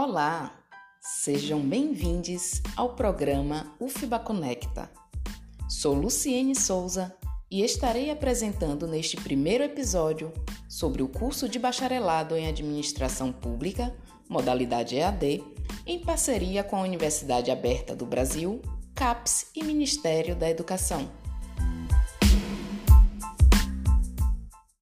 Olá, sejam bem-vindos ao programa UFBA Conecta. Sou Luciene Souza e estarei apresentando neste primeiro episódio sobre o curso de bacharelado em Administração Pública, modalidade EAD, em parceria com a Universidade Aberta do Brasil, CAPES e Ministério da Educação.